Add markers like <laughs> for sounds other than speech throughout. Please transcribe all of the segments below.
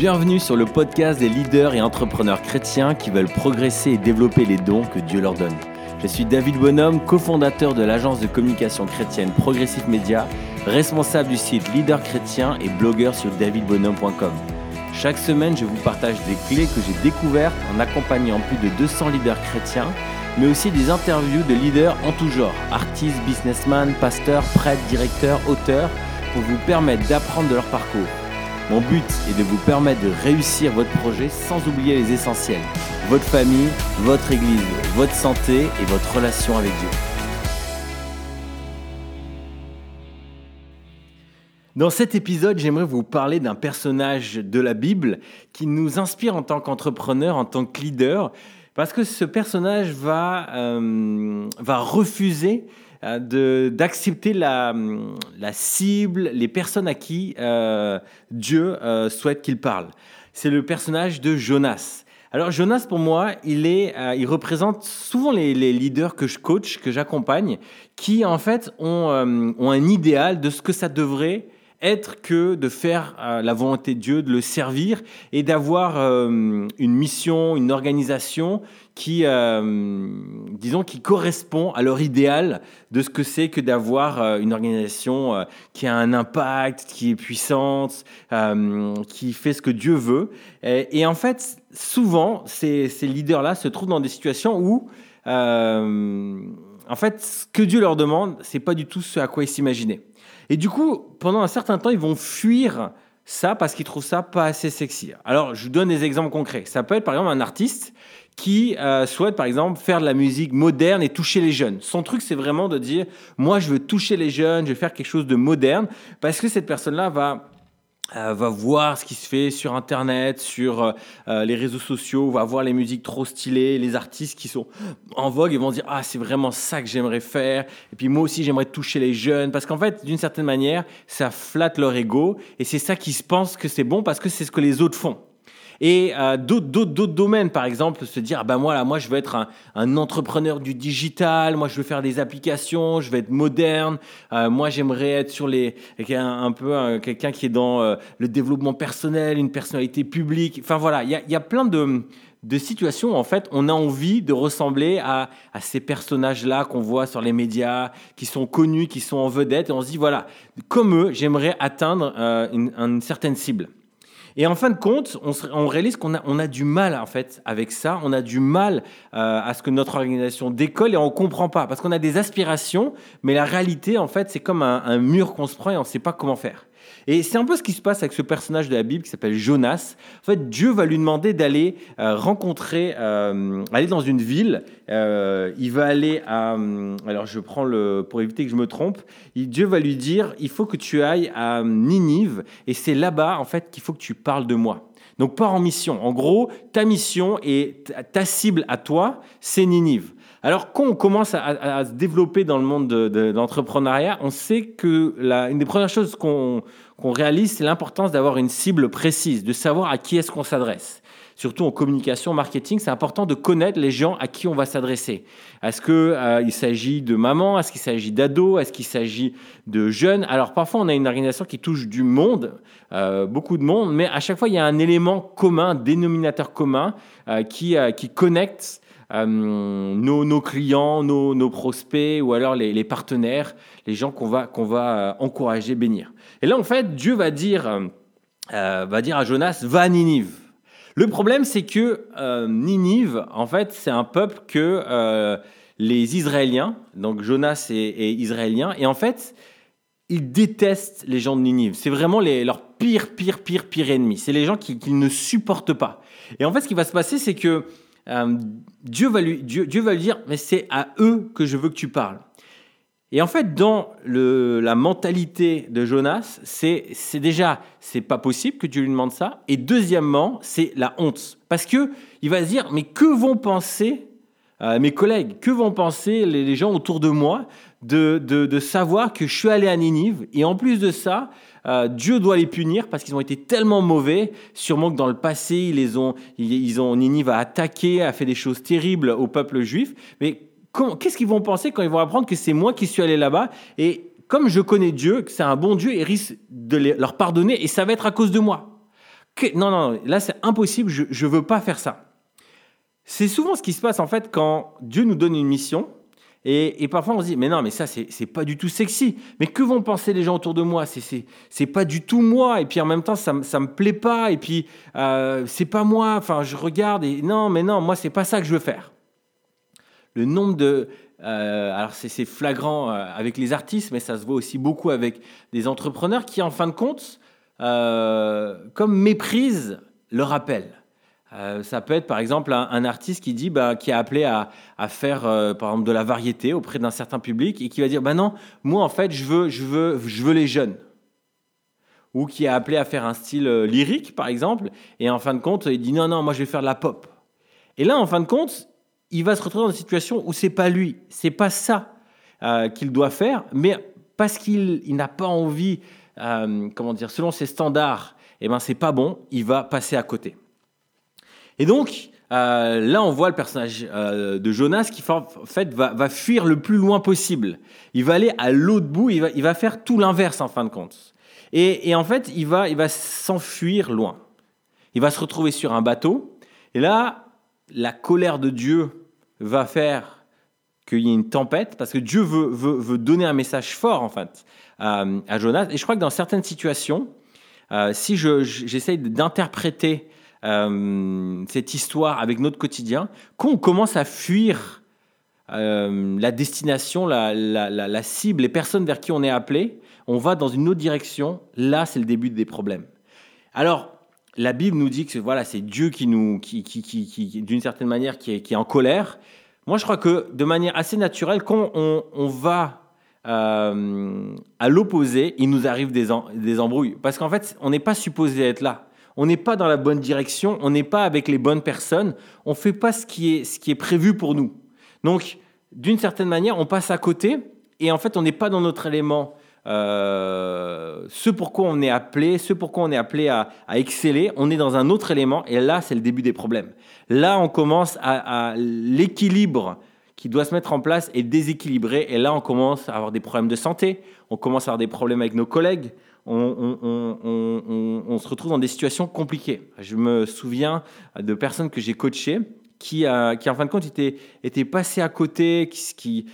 Bienvenue sur le podcast des leaders et entrepreneurs chrétiens qui veulent progresser et développer les dons que Dieu leur donne. Je suis David Bonhomme, cofondateur de l'agence de communication chrétienne Progressive Media, responsable du site Leader Chrétien et blogueur sur davidbonhomme.com. Chaque semaine, je vous partage des clés que j'ai découvertes en accompagnant plus de 200 leaders chrétiens, mais aussi des interviews de leaders en tout genre, artistes, businessmen, pasteurs, prêtres, directeurs, auteurs, pour vous permettre d'apprendre de leur parcours. Mon but est de vous permettre de réussir votre projet sans oublier les essentiels. Votre famille, votre église, votre santé et votre relation avec Dieu. Dans cet épisode, j'aimerais vous parler d'un personnage de la Bible qui nous inspire en tant qu'entrepreneur, en tant que leader, parce que ce personnage va, euh, va refuser d'accepter la, la, cible, les personnes à qui euh, Dieu euh, souhaite qu'il parle. C'est le personnage de Jonas. Alors Jonas, pour moi, il, est, il représente souvent les, les, leaders que je coach, que j'accompagne, qui en fait ont, ont, un idéal de ce que ça devrait être que de faire euh, la volonté de Dieu, de le servir et d'avoir euh, une mission, une organisation qui, euh, disons, qui correspond à leur idéal de ce que c'est que d'avoir une organisation qui a un impact, qui est puissante, qui fait ce que Dieu veut. Et, en fait, souvent, ces, ces leaders-là se trouvent dans des situations où en fait, ce que Dieu leur demande, c'est pas du tout ce à quoi ils s'imaginaient. Et du coup, pendant un certain temps, ils vont fuir ça parce qu'ils trouvent ça pas assez sexy. Alors, je vous donne des exemples concrets. Ça peut être par exemple un artiste qui euh, souhaite par exemple faire de la musique moderne et toucher les jeunes. Son truc, c'est vraiment de dire, moi, je veux toucher les jeunes, je veux faire quelque chose de moderne, parce que cette personne-là va euh, va voir ce qui se fait sur Internet, sur euh, euh, les réseaux sociaux, va voir les musiques trop stylées, les artistes qui sont en vogue et vont dire ah c'est vraiment ça que j'aimerais faire. Et puis moi aussi j'aimerais toucher les jeunes parce qu'en fait d'une certaine manière ça flatte leur ego et c'est ça qui se pense que c'est bon parce que c'est ce que les autres font. Et euh, d'autres domaines, par exemple, se dire, ah ben moi, là, moi, je veux être un, un, entrepreneur du digital, moi, je veux faire des applications, je veux être moderne, euh, moi, j'aimerais être sur les, un, un peu euh, quelqu'un qui est dans euh, le développement personnel, une personnalité publique. Enfin, voilà, il y a, y a, plein de de situations où en fait on a envie de ressembler à, à ces personnages-là qu'on voit sur les médias, qui sont connus, qui sont en vedette, et on se dit voilà, comme eux, j'aimerais atteindre euh, une, une, certaine cible. Et en fin de compte, on, réalise qu'on a, on a du mal en fait avec ça. On a du mal euh, à ce que notre organisation décolle et on comprend pas parce qu'on a des aspirations, mais la réalité en fait c'est comme un, un mur qu'on se prend et on ne sait pas comment faire. Et c'est un peu ce qui se passe avec ce personnage de la Bible qui s'appelle Jonas. En fait, Dieu va lui demander d'aller euh, rencontrer, euh, aller dans une ville. Euh, il va aller à, alors je prends le, pour éviter que je me trompe, Dieu va lui dire, il faut que tu ailles à Ninive et c'est là-bas en fait qu'il faut que tu parles de moi. Donc pars en mission. En gros, ta mission et ta cible à toi, c'est Ninive. Alors, quand on commence à, se développer dans le monde de, l'entrepreneuriat, on sait que la, une des premières choses qu'on réalise, c'est l'importance d'avoir une cible précise, de savoir à qui est-ce qu'on s'adresse. Surtout en communication, marketing, c'est important de connaître les gens à qui on va s'adresser. Est-ce qu'il euh, s'agit de maman Est-ce qu'il s'agit d'ados? Est-ce qu'il s'agit de jeunes? Alors parfois, on a une organisation qui touche du monde, euh, beaucoup de monde, mais à chaque fois, il y a un élément commun, un dénominateur commun euh, qui, qui connecte euh, nos, clients, nos, prospects ou alors les, partenaires, les gens qu'on va, qu'on va euh, encourager, bénir. Et là, en fait, Dieu va dire, euh, va dire à Jonas, va à Ninive. Le problème, c'est que Ninive, en fait, c'est un peuple que les Israéliens, donc Jonas est, israélien, et en fait, ils détestent les gens de Ninive. C'est vraiment leur pire, pire, pire, pire ennemi. C'est les gens qu'ils qui ne supportent pas. Et en fait, ce qui va se passer, c'est que euh, Dieu, va lui, Dieu, Dieu va lui dire, mais c'est à eux que je veux que tu parles. Et en fait, dans la mentalité de Jonas, c'est, déjà, c'est pas possible que Dieu lui demande ça. Et deuxièmement, c'est la honte. Parce que il va se dire, mais que vont penser euh, mes collègues, que vont penser les, gens autour de moi de, de, savoir que je suis allé à Ninive? Et en plus de ça, euh, Dieu doit les punir parce qu'ils ont été tellement mauvais. Sûrement que dans le passé, ils les ont, ils, ont Ninive a attaqué, a fait des choses terribles au peuple juif. Mais qu'est-ce qu'ils vont penser quand ils vont apprendre que c'est moi qui suis allé là-bas? Et comme je connais Dieu, que c'est un bon Dieu, il risque de leur pardonner et ça va être à cause de moi. non, non, là c'est impossible, je ne veux pas faire ça. C'est souvent ce qui se passe en fait quand Dieu nous donne une mission et, parfois on se dit, mais non, mais ça, c'est pas du tout sexy. Mais que vont penser les gens autour de moi? C'est pas du tout moi. Et puis en même temps, ça, ça me plaît pas. Et puis, euh, c'est pas moi. Enfin, je regarde et non, mais non, moi, c'est pas ça que je veux faire. Le nombre de. Euh, alors, c'est flagrant euh, avec les artistes, mais ça se voit aussi beaucoup avec des entrepreneurs qui, en fin de compte, comme méprisent leur appel. Euh, ça peut être par exemple un, artiste qui dit, bah, qui a appelé à, faire euh, par exemple de la variété auprès d'un certain public et qui va dire, bah non, moi en fait je veux, je veux, je veux les jeunes. Ou qui a appelé à faire un style euh, lyrique par exemple et en fin de compte il dit non non moi je vais faire de la pop. Et là en fin de compte il va se retrouver dans une situation où c'est pas lui, c'est pas ça qu'il doit faire, mais parce qu'il n'a pas envie, comment dire, selon ses standards, et eh ben c'est pas bon, il va passer à côté. Et donc, euh, là, on voit le personnage euh, de Jonas qui en fait, va, fuir le plus loin possible. Il va aller à l'autre bout, il va, faire tout l'inverse en fin de compte. Et, en fait, il va, il va s'enfuir loin. Il va se retrouver sur un bateau. Et là, la colère de Dieu va faire qu'il y ait une tempête, parce que Dieu veut, veut, donner un message fort, en fait, à, Jonas. Et je crois que dans certaines situations, euh, si j'essaye d'interpréter euh, cette histoire avec notre quotidien, quand on commence à fuir euh, la destination, la, cible, les personnes vers qui on est appelé, on va dans une autre direction. Là, c'est le début des problèmes. Alors, la Bible nous dit que voilà, c'est Dieu qui nous, qui, qui, qui, d'une certaine manière, qui est, qui est, en colère. Moi, je crois que de manière assez naturelle, quand on, on va euh, à l'opposé, il nous arrive des, des embrouilles. Parce qu'en fait, on n'est pas supposé être là on n'est pas dans la bonne direction, on n'est pas avec les bonnes personnes, on ne fait pas ce qui, est, ce qui est prévu pour nous. Donc, d'une certaine manière, on passe à côté et en fait, on n'est pas dans notre élément. Euh, ce pourquoi on est appelé, ce pourquoi on est appelé à, exceller, on est dans un autre élément et là, c'est le début des problèmes. Là, on commence à, à l'équilibre qui doit se mettre en place est déséquilibré et là, on commence à avoir des problèmes de santé, on commence à avoir des problèmes avec nos collègues, on, se retrouve dans des situations compliquées. Je me souviens de personnes que j'ai coachées qui, qui, en fin de compte, étaient, passées à côté, qui,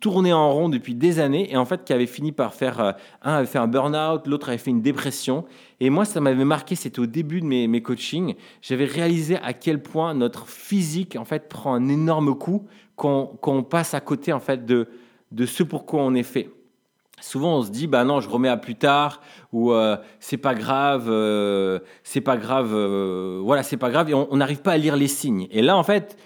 tournaient en rond depuis des années, et en fait, qui avaient fini par faire, euh, un avait fait un burn-out, l'autre avait fait une dépression. Et moi, ça m'avait marqué, c'était au début de mes, coachings, j'avais réalisé à quel point notre physique, en fait, prend un énorme coup quand, on passe à côté, en fait, de, de ce pour quoi on est fait souvent on se dit bah non je remets à plus tard ou euh, c'est pas grave euh, c'est pas grave euh, voilà c'est pas grave et on n'arrive pas à lire les signes. Et là en fait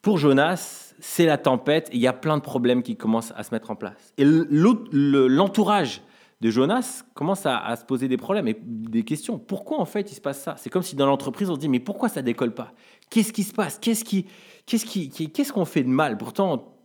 pour Jonas c'est la tempête et il y a plein de problèmes qui commencent à se mettre en place. Et l'entourage de Jonas commence à, se poser des problèmes et des questions. Pourquoi en fait il se passe ça? C'est comme si dans l'entreprise on se dit mais pourquoi ça décolle pas? Qu'est-ce qui se passe? Qu'est-ce qu'est-ce qui qu'est-ce qu'on fait de mal? Pourtant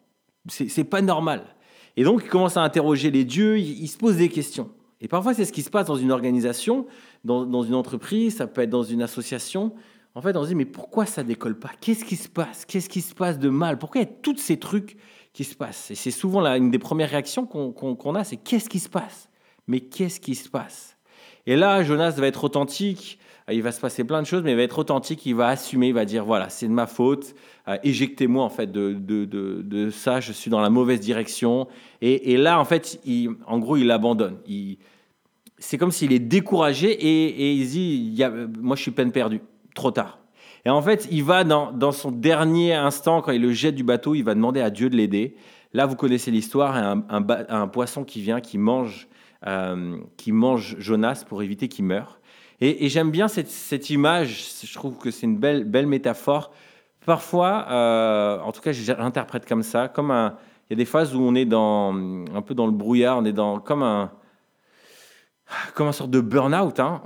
c'est pas normal et donc, il commence à interroger les dieux, il, se pose des questions. Et parfois, c'est ce qui se passe dans une organisation, dans, une entreprise, ça peut être dans une association. En fait, on se dit, mais pourquoi ça décolle pas? Qu'est-ce qui se passe? Qu'est-ce qui se passe de mal? Pourquoi il y a tous ces trucs qui se passent? Et c'est souvent là, une des premières réactions qu'on a, c'est qu'est-ce qui se passe? Mais qu'est-ce qui se passe? Et là, Jonas va être authentique, il va se passer plein de choses, mais il va être authentique, il va assumer, il va dire voilà, c'est de ma faute, euh, éjectez-moi en fait de, de, de, ça, je suis dans la mauvaise direction. Et, et là, en fait, en gros, il abandonne. C'est comme s'il est découragé et, il dit y a, moi, je suis peine perdue, trop tard. Et en fait, il va dans, dans, son dernier instant, quand il le jette du bateau, il va demander à Dieu de l'aider. Là, vous connaissez l'histoire, un, un, un, poisson qui vient, qui mange, euh, qui mange Jonas pour éviter qu'il meure. Et, j'aime bien cette, image, je trouve que c'est une belle, belle métaphore. Parfois, euh, en tout cas, j'interprète comme ça, comme il y a des phases où on est dans, un peu dans le brouillard, on est dans, comme un, comme une sorte de burn-out. Hein.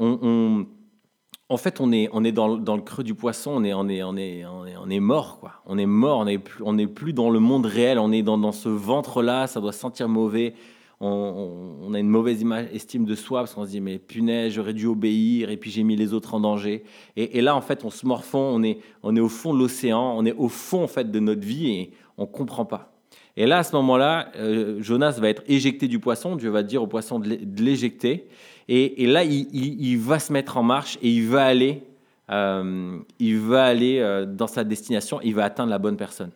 En fait, on est, on est dans, le creux du poisson, on est, on est, on est, on est, mort. On est mort, on n'est plus, plus dans le monde réel, on est dans, dans ce ventre-là, ça doit sentir mauvais on, a une mauvaise image, estime de soi parce qu'on se dit mais punaise, j'aurais dû obéir et puis j'ai mis les autres en danger. Et, là, en fait, on se morfond, on est, on est au fond de l'océan, on est au fond en fait de notre vie et on comprend pas. Et là, à ce moment-là, euh, Jonas va être éjecté du poisson. Dieu va dire au poisson de l'éjecter. Et, là, il, va se mettre en marche et il va aller, euh, il va aller euh, dans sa destination. Il va atteindre la bonne personne.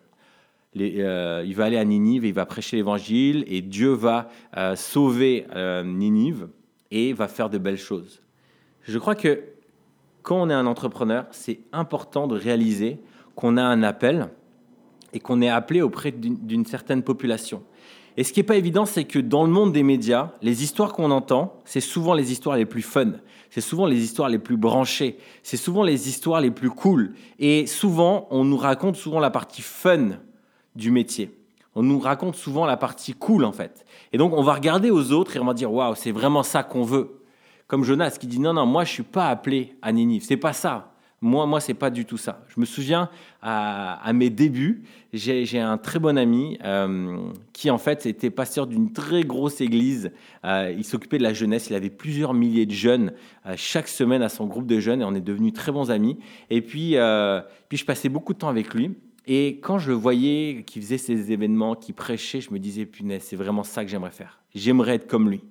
Il va aller à Ninive, il va prêcher l'évangile et Dieu va sauver Ninive et va faire de belles choses. Je crois que quand on est un entrepreneur, c'est important de réaliser qu'on a un appel et qu'on est appelé auprès d'une certaine population. Et ce qui n'est pas évident, c'est que dans le monde des médias, les histoires qu'on entend, c'est souvent les histoires les plus fun, c'est souvent les histoires les plus branchées, c'est souvent les histoires les plus cool. Et souvent, on nous raconte souvent la partie fun du métier. On nous raconte souvent la partie cool, en fait. Et donc, on va regarder aux autres et on va dire, waouh, c'est vraiment ça qu'on veut. Comme Jonas qui dit, non, non, moi, je suis pas appelé à Ninive. C'est pas ça. Moi, moi, c'est pas du tout ça. Je me souviens à, mes débuts, j'ai un très bon ami euh, qui en fait était pasteur d'une très grosse église. Euh, il s'occupait de la jeunesse. Il avait plusieurs milliers de jeunes euh, chaque semaine à son groupe de jeunes et on est devenus très bons amis. Et puis, puis je passais beaucoup de temps avec lui. Et quand je voyais qu'il faisait ces événements, qu'il prêchait, je me disais, punaise, c'est vraiment ça que j'aimerais faire. J'aimerais être comme lui.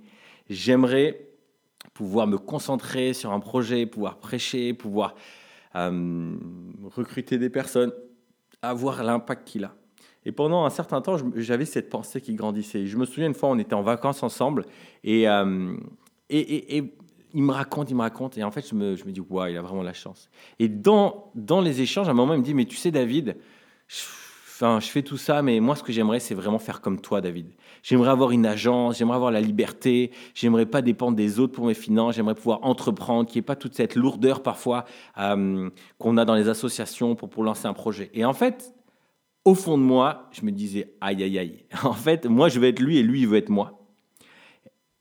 J'aimerais pouvoir me concentrer sur un projet, pouvoir prêcher, pouvoir euh, recruter des personnes, avoir l'impact qu'il a. Et pendant un certain temps, j'avais cette pensée qui grandissait. Je me souviens une fois, on était en vacances ensemble et, euh, il me raconte, il me raconte. Et en fait, je me, je me dis, waouh, il a vraiment la chance. Et dans, dans les échanges, à un moment, il me dit, mais tu sais, David, Enfin, je fais tout ça, mais moi, ce que j'aimerais, c'est vraiment faire comme toi, David. J'aimerais avoir une agence, j'aimerais avoir la liberté, j'aimerais pas dépendre des autres pour mes finances, j'aimerais pouvoir entreprendre, qu'il n'y ait pas toute cette lourdeur parfois euh, qu'on a dans les associations pour, pour lancer un projet. Et en fait, au fond de moi, je me disais, aïe, aïe, aïe. <laughs> En fait, moi, je veux être lui et lui, il veut être moi.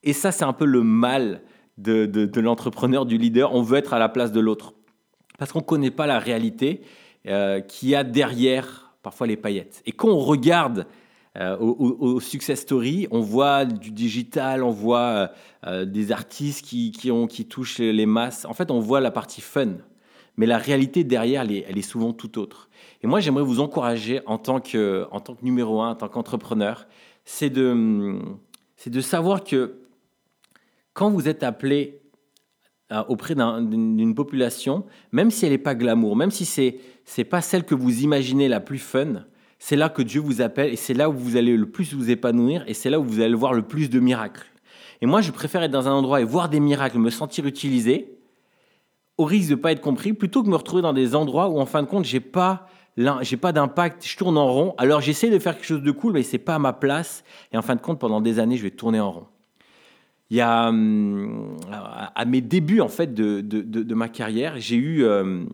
Et ça, c'est un peu le mal de, de, de l'entrepreneur, du leader. On veut être à la place de l'autre. Parce qu'on ne connaît pas la réalité euh, qu'il y a derrière parfois les paillettes. Et quand on regarde euh, au, success story, on voit du digital, on voit euh, euh, des artistes qui, qui, qui touchent les masses. En fait, on voit la partie fun. Mais la réalité derrière, elle est, elle est souvent tout autre. Et moi, j'aimerais vous encourager en tant que, en tant que numéro un, en tant qu'entrepreneur, c'est de, c'est de savoir que quand vous êtes appelé auprès d'une population, même si elle n'est pas glamour, même si c'est c'est pas celle que vous imaginez la plus fun, c'est là que Dieu vous appelle et c'est là où vous allez le plus vous épanouir et c'est là où vous allez voir le plus de miracles. Et moi, je préfère être dans un endroit et voir des miracles, me sentir utilisé, au risque de ne pas être compris, plutôt que me retrouver dans des endroits où, en fin de compte, j'ai pas j'ai pas d'impact, je tourne en rond. Alors j'essaie de faire quelque chose de cool, mais c'est pas à ma place. Et en fin de compte, pendant des années, je vais tourner en rond. Hum, à mes débuts en fait de, ma carrière, j'ai eu, hum,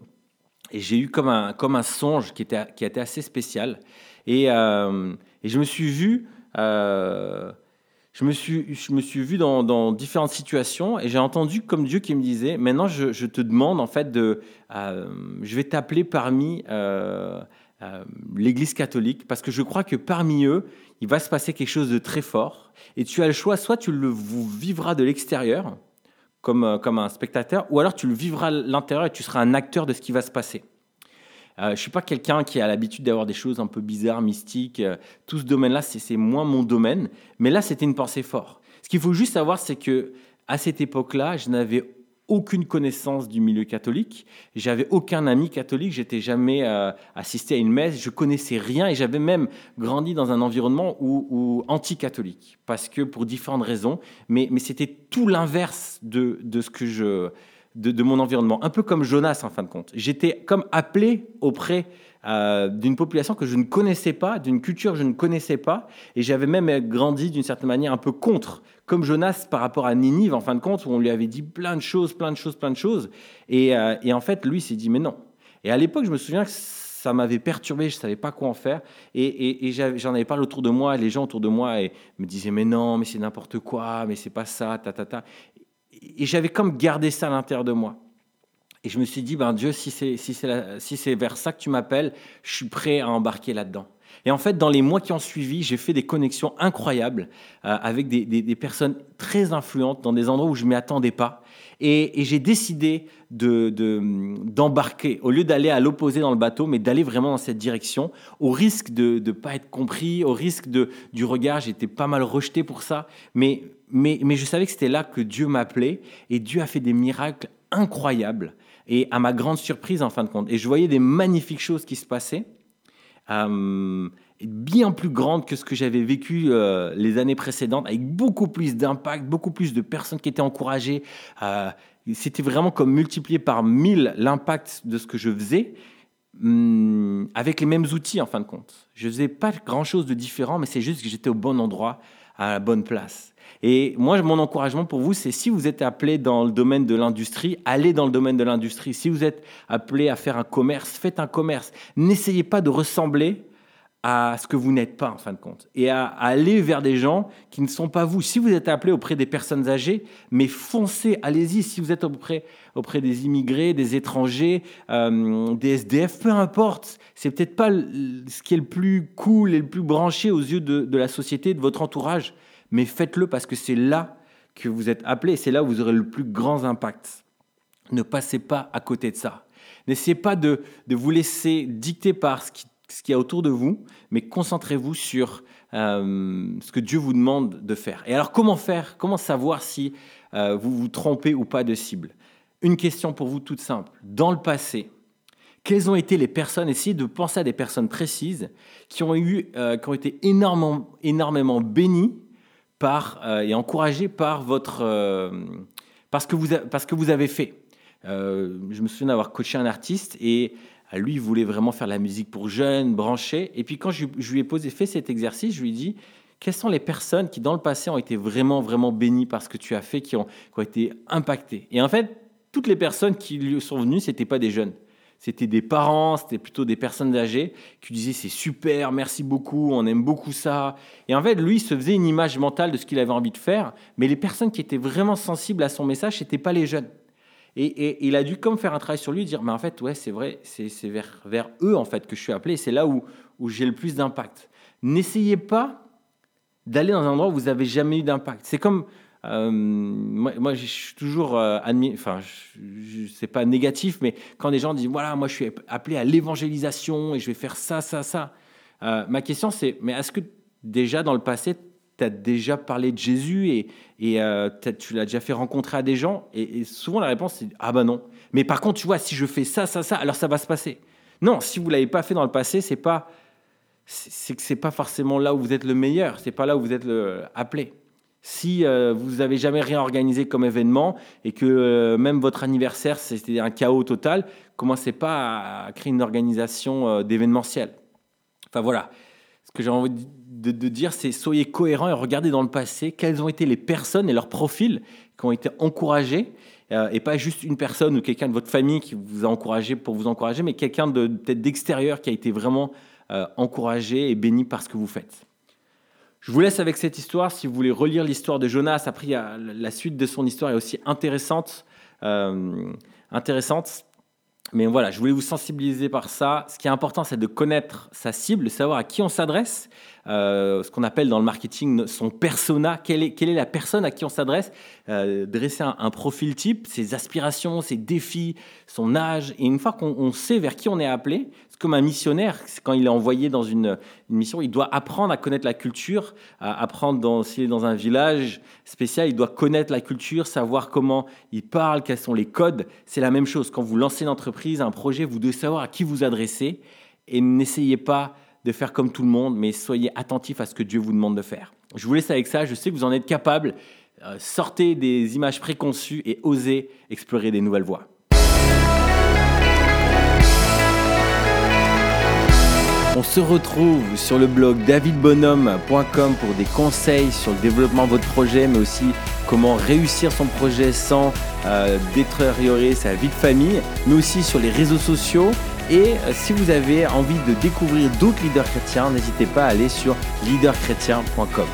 comme un, songe qui était, qui assez spécial. Et, euh, et je me suis vu, euh, dans, différentes situations et j'ai entendu comme Dieu qui me disait, maintenant je, je te demande en fait de, euh, je vais t'appeler parmi l'Église catholique parce que je crois que parmi eux, il va se passer quelque chose de très fort et tu as le choix, soit tu le vivras de l'extérieur, comme, euh, comme un spectateur, ou alors tu le vivras à l'intérieur et tu seras un acteur de ce qui va se passer. Euh, je ne suis pas quelqu'un qui a l'habitude d'avoir des choses un peu bizarres, mystiques. Euh, tout ce domaine-là, c'est moins mon domaine. Mais là, c'était une pensée forte. Ce qu'il faut juste savoir, c'est que à cette époque-là, je n'avais aucune connaissance du milieu catholique. J'avais aucun ami catholique. J'étais jamais euh, assisté à une messe. Je connaissais rien et j'avais même grandi dans un environnement où, anti-catholique parce que pour différentes raisons. Mais, mais c'était tout l'inverse de, de, ce que je de, mon environnement. Un peu comme Jonas en fin de compte. J'étais comme appelé auprès euh, d'une population que je ne connaissais pas, d'une culture que je ne connaissais pas, et j'avais même grandi d'une certaine manière un peu contre, comme Jonas par rapport à Ninive, en fin de compte, où on lui avait dit plein de choses, plein de choses, plein de choses, et, euh, en fait, lui s'est dit, mais non. Et à l'époque, je me souviens que ça m'avait perturbé, je ne savais pas quoi en faire, et, j'en avais parlé autour de moi, les gens autour de moi et me disaient, mais non, mais c'est n'importe quoi, mais c'est pas ça, ta, ta, ta. Et j'avais comme gardé ça à l'intérieur de moi. Et je me suis dit, ben Dieu, si c'est si si vers ça que tu m'appelles, je suis prêt à embarquer là-dedans. Et en fait, dans les mois qui ont suivi, j'ai fait des connexions incroyables euh, avec des, personnes très influentes dans des endroits où je ne m'y attendais pas. Et, j'ai décidé d'embarquer, de, au lieu d'aller à l'opposé dans le bateau, mais d'aller vraiment dans cette direction, au risque de ne pas être compris, au risque de, du regard. J'étais pas mal rejeté pour ça, mais, mais je savais que c'était là que Dieu m'appelait, et Dieu a fait des miracles incroyables, et à ma grande surprise en fin de compte. Et je voyais des magnifiques choses qui se passaient. Euh, bien plus grande que ce que j'avais vécu euh, les années précédentes, avec beaucoup plus d'impact, beaucoup plus de personnes qui étaient encouragées. Euh, c'était vraiment comme multiplier par mille l'impact de ce que je faisais, hum, avec les mêmes outils en fin de compte. Je faisais pas grand-chose de différent, mais c'est juste que j'étais au bon endroit, à la bonne place. Et moi, mon encouragement pour vous, c'est si vous êtes appelé dans le domaine de l'industrie, allez dans le domaine de l'industrie. Si vous êtes appelé à faire un commerce, faites un commerce. N'essayez pas de ressembler à ce que vous n'êtes pas en fin de compte et à, aller vers des gens qui ne sont pas vous. Si vous êtes appelé auprès des personnes âgées, mais foncez, allez-y. Si vous êtes auprès, auprès des immigrés, des étrangers, euh, des SDF, peu importe. C'est peut-être pas ce qui est le plus cool et le plus branché aux yeux de, de la société, de votre entourage, mais faites-le parce que c'est là que vous êtes appelé, c'est là où vous aurez le plus grand impact. Ne passez pas à côté de ça. N'essayez pas de, de vous laisser dicter par ce qui ce qu'il a autour de vous, mais concentrez-vous sur euh, ce que Dieu vous demande de faire. Et alors, comment faire? Comment savoir si euh, vous vous trompez ou pas de cible? Une question pour vous toute simple. Dans le passé, quelles ont été les personnes? Essayez de penser à des personnes précises qui ont, eu, euh, qui ont été énormément, énormément bénies par, et encouragées par, votre, parce, que vous, parce que vous avez fait. je me souviens d'avoir coaché un artiste et lui, il voulait vraiment faire la musique pour jeunes, branchés. Et puis quand je, lui ai posé, fait cet exercice, je lui ai dit, quelles sont les personnes qui, dans le passé, ont été vraiment, vraiment bénies par ce que tu as fait, qui ont, qui ont été impactées? Et en fait, toutes les personnes qui lui sont venues, ce n'étaient pas des jeunes. C'était des parents, c'était plutôt des personnes âgées qui disaient c'est super, merci beaucoup, on aime beaucoup ça. Et en fait, lui, il se faisait une image mentale de ce qu'il avait envie de faire, mais les personnes qui étaient vraiment sensibles à son message, n'étaient pas les jeunes. Et, il a dû comme faire un travail sur lui, dire, mais en fait, ouais, c'est vrai, c'est vers, vers eux en fait que je suis appelé, c'est là où, où j'ai le plus d'impact. N'essayez pas d'aller dans un endroit où vous n'avez jamais eu d'impact. C'est comme, euh, moi, je suis toujours euh, admis, enfin, c'est pas négatif, mais quand des gens disent, voilà, moi je suis appelé à l'évangélisation et je vais faire ça, ça, ça. Euh, ma question c'est, mais est-ce que déjà dans le passé, tu as déjà parlé de Jésus et, euh, tu l'as déjà fait rencontrer à des gens et, souvent la réponse c'est ah bah non. Mais par contre, tu vois, si je fais ça, ça, ça, alors ça va se passer. Non, si vous l'avez pas fait dans le passé, c'est pas c'est que c'est pas forcément là où vous êtes le meilleur, c'est pas là où vous êtes appelé. Si euh, vous avez jamais rien organisé comme événement et que euh, même votre anniversaire c'était un chaos total, commencez pas à créer une organisation d'événementiel. Enfin voilà, ce que j'ai envie de dire, c'est soyez cohérents et regardez dans le passé quelles ont été les personnes et leurs profils qui ont été encouragés, euh, et pas juste une personne ou quelqu'un de votre famille qui vous a encouragé pour vous encourager, mais quelqu'un de peut-être d'extérieur qui a été vraiment euh, encouragé et béni par ce que vous faites. Je vous laisse avec cette histoire. Si vous voulez relire l'histoire de Jonas, après la suite de son histoire est aussi intéressante. Euh, intéressante. Mais voilà, je voulais vous sensibiliser par ça. Ce qui est important, c'est de connaître sa cible, de savoir à qui on s'adresse, euh, ce qu'on appelle dans le marketing son persona. Quelle est, la personne à qui on s'adresse? Euh, Dresser un, profil type, ses aspirations, ses défis, son âge. Et une fois qu'on sait vers qui on est appelé, comme un missionnaire, quand il est envoyé dans une, mission, il doit apprendre à connaître la culture, apprendre s'il est dans un village spécial, il doit connaître la culture, savoir comment il parle, quels sont les codes. C'est la même chose. Quand vous lancez une entreprise, un projet, vous devez savoir à qui vous adresser et n'essayez pas de faire comme tout le monde, mais soyez attentifs à ce que Dieu vous demande de faire. Je vous laisse avec ça, je sais que vous en êtes capable. Euh, sortez des images préconçues et osez explorer des nouvelles voies. On se retrouve sur le blog davidbonhomme.com pour des conseils sur le développement de votre projet, mais aussi comment réussir son projet sans euh, détériorer sa vie de famille, mais aussi sur les réseaux sociaux et euh, si vous avez envie de découvrir d'autres leaders chrétiens, n'hésitez pas à aller sur leaderchrétien.com.